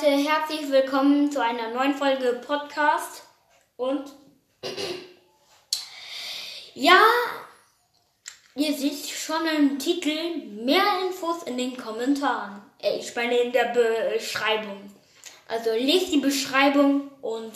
Leute, herzlich willkommen zu einer neuen Folge Podcast. Und ja, ihr seht schon im Titel mehr Infos in den Kommentaren. Äh, ich meine in der Beschreibung. Also lest die Beschreibung und.